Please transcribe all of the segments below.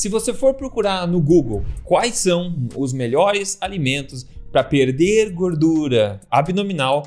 Se você for procurar no Google quais são os melhores alimentos para perder gordura abdominal,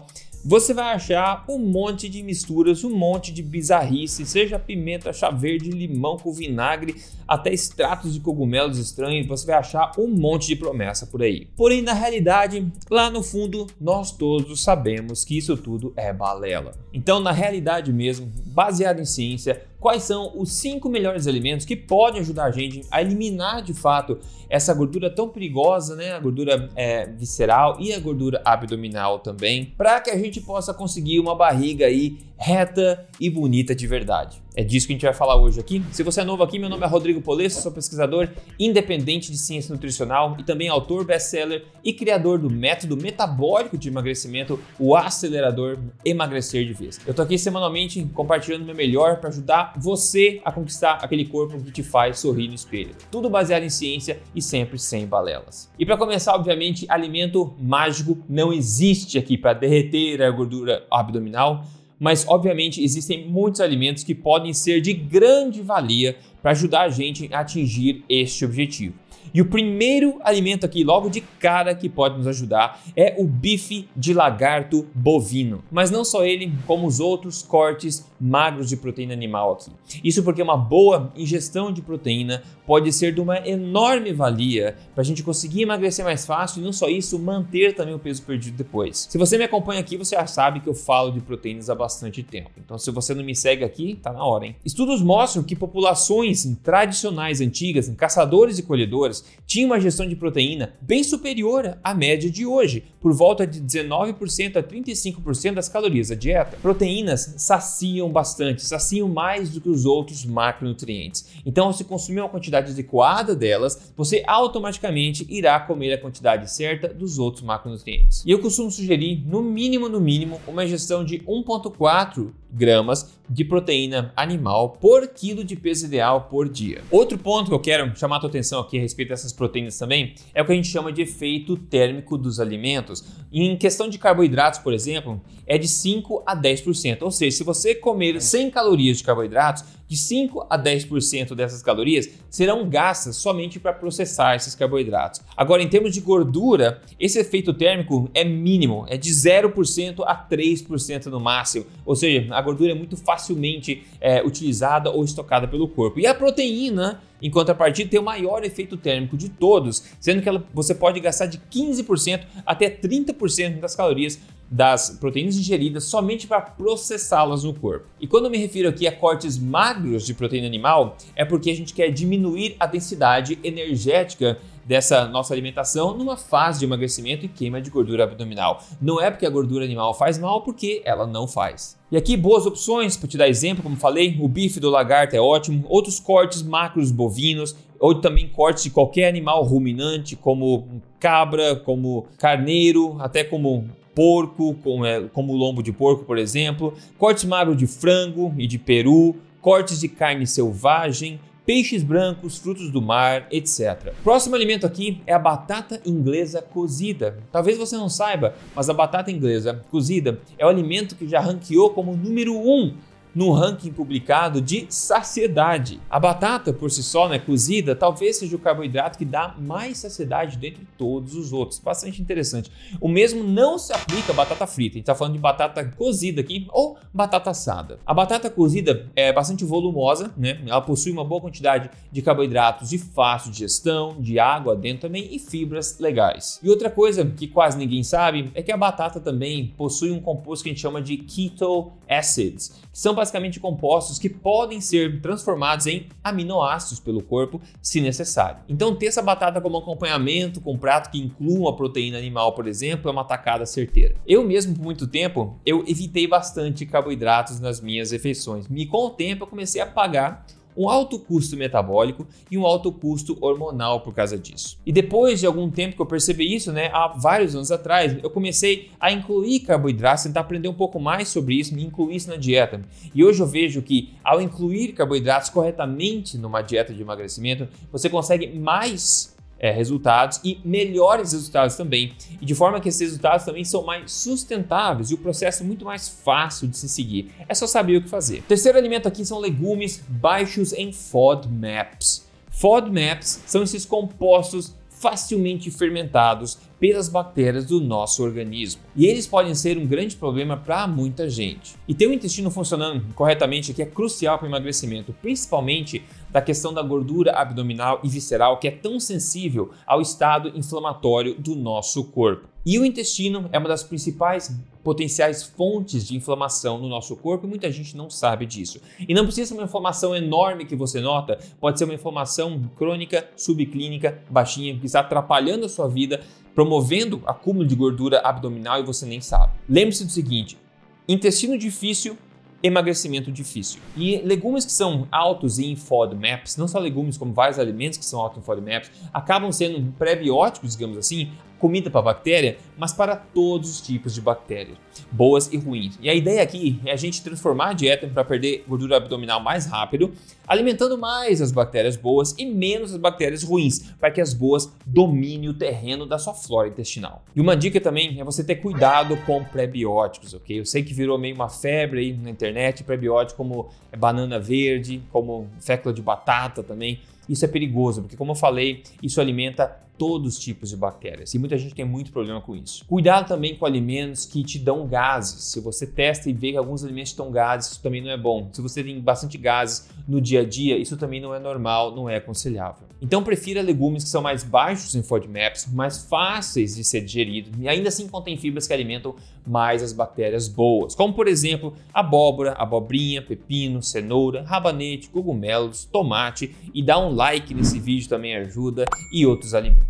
você vai achar um monte de misturas, um monte de bizarrice, seja pimenta, chá verde, limão com vinagre, até extratos de cogumelos estranhos, você vai achar um monte de promessa por aí. Porém, na realidade, lá no fundo, nós todos sabemos que isso tudo é balela. Então, na realidade mesmo, baseado em ciência, quais são os cinco melhores alimentos que podem ajudar a gente a eliminar de fato essa gordura tão perigosa, né? A gordura é, visceral e a gordura abdominal também, para que a gente possa conseguir uma barriga aí reta e bonita de verdade. É disso que a gente vai falar hoje aqui. Se você é novo aqui, meu nome é Rodrigo Polesso, sou pesquisador independente de ciência nutricional e também autor best-seller e criador do método metabólico de emagrecimento, o acelerador Emagrecer de Vez. Eu tô aqui semanalmente compartilhando o meu melhor para ajudar você a conquistar aquele corpo que te faz sorrir no espelho. Tudo baseado em ciência e sempre sem balelas. E para começar, obviamente, alimento mágico não existe aqui para derreter a gordura abdominal mas obviamente existem muitos alimentos que podem ser de grande valia para ajudar a gente a atingir este objetivo. E o primeiro alimento aqui, logo de cara, que pode nos ajudar é o bife de lagarto bovino. Mas não só ele, como os outros cortes magros de proteína animal aqui. Isso porque uma boa ingestão de proteína pode ser de uma enorme valia para a gente conseguir emagrecer mais fácil e não só isso, manter também o peso perdido depois. Se você me acompanha aqui, você já sabe que eu falo de proteínas há bastante tempo. Então, se você não me segue aqui, tá na hora, hein? Estudos mostram que populações tradicionais antigas, caçadores e colhedores, tinham uma gestão de proteína bem superior à média de hoje, por volta de 19% a 35% das calorias da dieta. Proteínas saciam bastante, saciam mais do que os outros macronutrientes. Então, se consumir uma quantidade adequada delas, você automaticamente irá comer a quantidade certa dos outros macronutrientes. E eu costumo sugerir, no mínimo, no mínimo, uma ingestão de 1,4 gramas de proteína animal por quilo de peso ideal por dia. Outro ponto que eu quero chamar a tua atenção aqui a respeito dessas proteínas também é o que a gente chama de efeito térmico dos alimentos. Em questão de carboidratos, por exemplo, é de 5 a 10%. Ou seja, se você comer 100 calorias de carboidratos, de 5 a 10% dessas calorias serão gastas somente para processar esses carboidratos. Agora, em termos de gordura, esse efeito térmico é mínimo, é de 0% a 3% no máximo. Ou seja, a gordura é muito facilmente é, utilizada ou estocada pelo corpo. E a proteína, em contrapartida, tem o maior efeito térmico de todos, sendo que ela, você pode gastar de 15% até 30% das calorias das proteínas ingeridas somente para processá-las no corpo. E quando eu me refiro aqui a cortes magros de proteína animal, é porque a gente quer diminuir a densidade energética dessa nossa alimentação numa fase de emagrecimento e queima de gordura abdominal. Não é porque a gordura animal faz mal, porque ela não faz. E aqui boas opções, para te dar exemplo, como falei, o bife do lagarto é ótimo, outros cortes macros bovinos, ou também cortes de qualquer animal ruminante, como cabra, como carneiro, até como porco, como, é, como lombo de porco, por exemplo, cortes magros de frango e de peru, cortes de carne selvagem, peixes brancos, frutos do mar, etc. Próximo alimento aqui é a batata inglesa cozida. Talvez você não saiba, mas a batata inglesa cozida é o alimento que já ranqueou como número 1 um no ranking publicado de saciedade. A batata, por si só, né, cozida, talvez seja o carboidrato que dá mais saciedade dentre todos os outros. Bastante interessante. O mesmo não se aplica à batata frita. A gente está falando de batata cozida aqui ou batata assada. A batata cozida é bastante volumosa, né? Ela possui uma boa quantidade de carboidratos de fácil digestão, de água dentro também e fibras legais. E outra coisa que quase ninguém sabe é que a batata também possui um composto que a gente chama de keto acids, que são basicamente compostos que podem ser transformados em aminoácidos pelo corpo se necessário. Então, ter essa batata como acompanhamento com um prato que inclua uma proteína animal, por exemplo, é uma tacada certeira. Eu mesmo, por muito tempo, eu evitei bastante carboidratos nas minhas refeições. E com o tempo eu comecei a pagar um alto custo metabólico e um alto custo hormonal por causa disso. E depois de algum tempo que eu percebi isso, né, há vários anos atrás, eu comecei a incluir carboidratos, tentar aprender um pouco mais sobre isso, me incluir isso na dieta. E hoje eu vejo que ao incluir carboidratos corretamente numa dieta de emagrecimento, você consegue mais é, resultados e melhores resultados também, e de forma que esses resultados também são mais sustentáveis e o processo é muito mais fácil de se seguir. É só saber o que fazer. Terceiro alimento aqui são legumes baixos em FODMAPs. FODMAPs são esses compostos facilmente fermentados pelas bactérias do nosso organismo. E eles podem ser um grande problema para muita gente. E ter o intestino funcionando corretamente aqui é crucial para o emagrecimento, principalmente da questão da gordura abdominal e visceral, que é tão sensível ao estado inflamatório do nosso corpo. E o intestino é uma das principais potenciais fontes de inflamação no nosso corpo e muita gente não sabe disso. E não precisa ser uma inflamação enorme que você nota, pode ser uma inflamação crônica, subclínica, baixinha, que está atrapalhando a sua vida, promovendo acúmulo de gordura abdominal e você nem sabe. Lembre-se do seguinte: intestino difícil emagrecimento difícil. E legumes que são altos em FODMAPs, não só legumes como vários alimentos que são altos em FODMAPs, acabam sendo prebióticos, digamos assim, comida para bactéria, mas para todos os tipos de bactérias, boas e ruins. E a ideia aqui é a gente transformar a dieta para perder gordura abdominal mais rápido, alimentando mais as bactérias boas e menos as bactérias ruins, para que as boas dominem o terreno da sua flora intestinal. E uma dica também é você ter cuidado com prebióticos, ok? Eu sei que virou meio uma febre aí na internet, prebióticos como banana verde, como fécula de batata também. Isso é perigoso, porque como eu falei, isso alimenta todos os tipos de bactérias e muita gente tem muito problema com isso. Cuidado também com alimentos que te dão gases. Se você testa e vê que alguns alimentos te dão gases, isso também não é bom. Se você tem bastante gases no dia a dia, isso também não é normal, não é aconselhável. Então prefira legumes que são mais baixos em FODMAPs, mais fáceis de ser digeridos e ainda assim contém fibras que alimentam mais as bactérias boas, como por exemplo abóbora, abobrinha, pepino, cenoura, rabanete, cogumelos, tomate e dá um like nesse vídeo também ajuda e outros alimentos.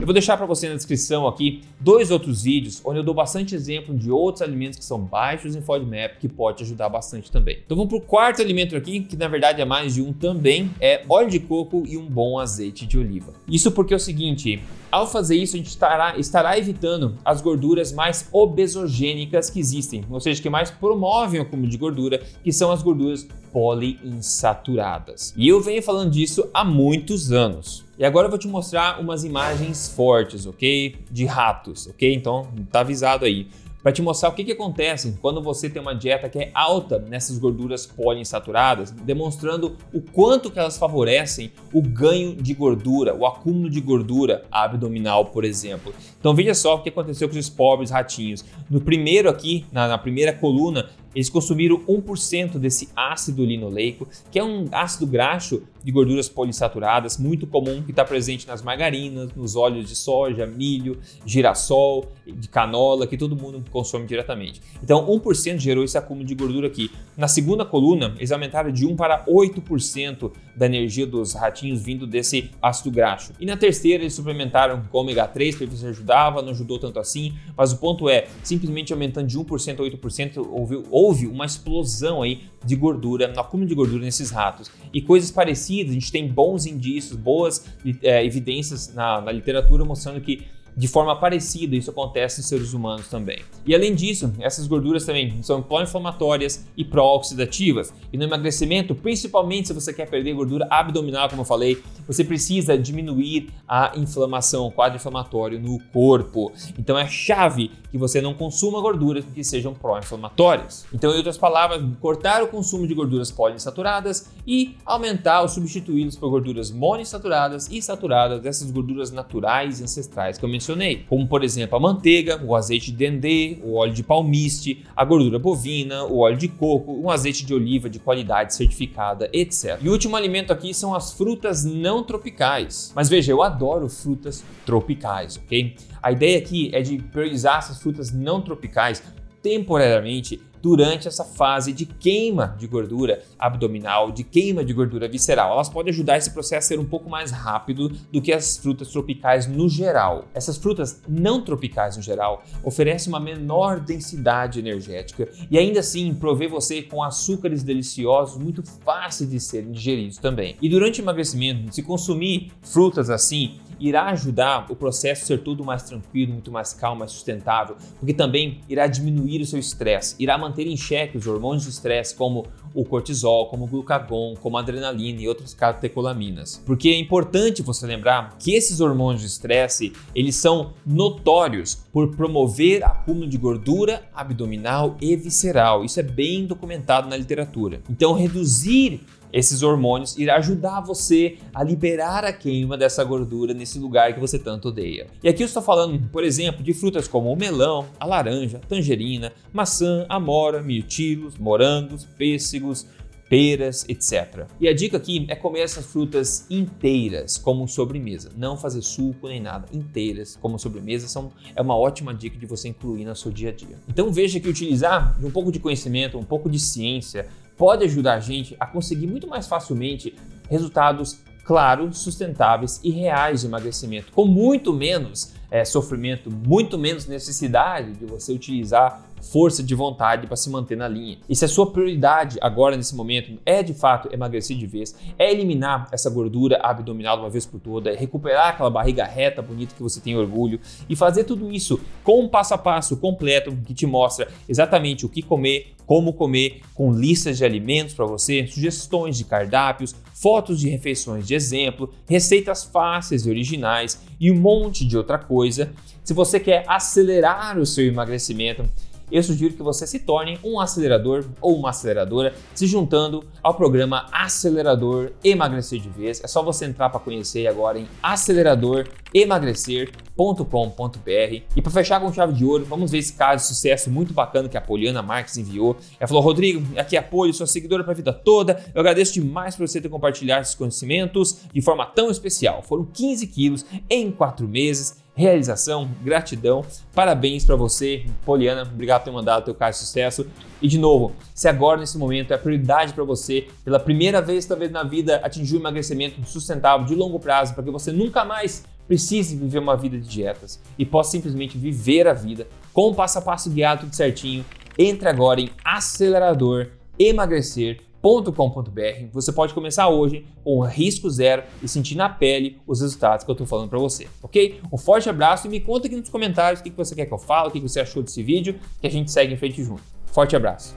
Eu vou deixar para você na descrição aqui dois outros vídeos onde eu dou bastante exemplo de outros alimentos que são baixos em FODMAP que pode ajudar bastante também. Então vamos para o quarto alimento aqui, que na verdade é mais de um também, é óleo de coco e um bom azeite de oliva. Isso porque é o seguinte, ao fazer isso, a gente estará, estará evitando as gorduras mais obesogênicas que existem, ou seja, que mais promovem o acúmulo de gordura, que são as gorduras poliinsaturadas. E eu venho falando disso há muitos anos. E agora eu vou te mostrar umas imagens fortes, ok? De ratos, ok? Então tá avisado aí para te mostrar o que, que acontece quando você tem uma dieta que é alta nessas gorduras poliinsaturadas, demonstrando o quanto que elas favorecem o ganho de gordura, o acúmulo de gordura abdominal, por exemplo. Então veja só o que aconteceu com os pobres ratinhos. No primeiro aqui, na, na primeira coluna, eles consumiram 1% desse ácido linoleico, que é um ácido graxo de gorduras polissaturadas muito comum que está presente nas margarinas, nos óleos de soja, milho, girassol, de canola, que todo mundo consome diretamente. Então, 1% gerou esse acúmulo de gordura aqui. Na segunda coluna, eles aumentaram de 1 para 8% da energia dos ratinhos vindo desse ácido graxo. E na terceira, eles suplementaram com ômega 3 para ver se ajudava, não ajudou tanto assim, mas o ponto é, simplesmente aumentando de 1% a 8%, houve, houve uma explosão aí de gordura, no acúmulo de gordura nesses ratos. E coisas parecidas, a gente tem bons indícios, boas é, evidências na, na literatura mostrando que de forma parecida, isso acontece em seres humanos também. E além disso, essas gorduras também são pró-inflamatórias e pró-oxidativas. E no emagrecimento, principalmente se você quer perder gordura abdominal, como eu falei, você precisa diminuir a inflamação, o quadro inflamatório no corpo. Então é chave que você não consuma gorduras que sejam pró-inflamatórias. Então, em outras palavras, cortar o consumo de gorduras poliinsaturadas e aumentar ou substituí-los por gorduras monoinsaturadas e saturadas dessas gorduras naturais e ancestrais que eu mencionei, como por exemplo a manteiga, o azeite de dendê, o óleo de palmiste, a gordura bovina, o óleo de coco, um azeite de oliva de qualidade certificada, etc. E o último alimento aqui são as frutas não tropicais. Mas veja, eu adoro frutas tropicais, ok? A ideia aqui é de priorizar essas frutas não tropicais temporariamente durante essa fase de queima de gordura abdominal, de queima de gordura visceral. Elas podem ajudar esse processo a ser um pouco mais rápido do que as frutas tropicais no geral. Essas frutas não tropicais no geral oferecem uma menor densidade energética e ainda assim provê você com açúcares deliciosos muito fáceis de serem digeridos também. E durante o emagrecimento, se consumir frutas assim, irá ajudar o processo a ser tudo mais tranquilo, muito mais calmo, mais sustentável, porque também irá diminuir o seu estresse, irá manter em xeque os hormônios de estresse, como o cortisol, como o glucagon, como a adrenalina e outras catecolaminas. Porque é importante você lembrar que esses hormônios de estresse, eles são notórios por promover acúmulo de gordura abdominal e visceral. Isso é bem documentado na literatura. Então, reduzir esses hormônios irá ajudar você a liberar a queima dessa gordura nesse lugar que você tanto odeia. E aqui eu estou falando, por exemplo, de frutas como o melão, a laranja, tangerina, maçã, amora, mirtilos, morangos, pêssegos, peras, etc. E a dica aqui é comer essas frutas inteiras como sobremesa, não fazer suco nem nada, inteiras como sobremesa são é uma ótima dica de você incluir no seu dia a dia. Então veja que utilizar um pouco de conhecimento, um pouco de ciência pode ajudar a gente a conseguir muito mais facilmente resultados claros, sustentáveis e reais de emagrecimento, com muito menos é, sofrimento, muito menos necessidade de você utilizar força de vontade para se manter na linha. E se a sua prioridade agora nesse momento é de fato emagrecer de vez, é eliminar essa gordura abdominal de uma vez por toda, é recuperar aquela barriga reta, bonita que você tem orgulho e fazer tudo isso com um passo a passo completo que te mostra exatamente o que comer, como comer, com listas de alimentos para você, sugestões de cardápios, fotos de refeições de exemplo, receitas fáceis e originais e um monte de outra coisa. Se você quer acelerar o seu emagrecimento, eu sugiro que você se torne um acelerador ou uma aceleradora se juntando ao programa Acelerador Emagrecer de Vez. É só você entrar para conhecer agora em aceleradoremagrecer.com.br. E para fechar com chave de ouro, vamos ver esse caso de sucesso muito bacana que a Poliana Marques enviou. Ela falou: Rodrigo, aqui é apoio, sua seguidora para a vida toda. Eu agradeço demais por você ter compartilhado esses conhecimentos de forma tão especial. Foram 15 quilos em 4 meses realização, gratidão, parabéns para você, Poliana, obrigado por ter mandado teu caso de sucesso. E de novo, se agora nesse momento é prioridade para você, pela primeira vez talvez na vida, atingir um emagrecimento sustentável de longo prazo, para que você nunca mais precise viver uma vida de dietas e possa simplesmente viver a vida com o passo a passo guiado tudo certinho, entre agora em acelerador emagrecer com.br você pode começar hoje com risco zero e sentir na pele os resultados que eu estou falando para você, ok? Um forte abraço e me conta aqui nos comentários o que você quer que eu fale, o que você achou desse vídeo, que a gente segue em frente junto. Forte abraço!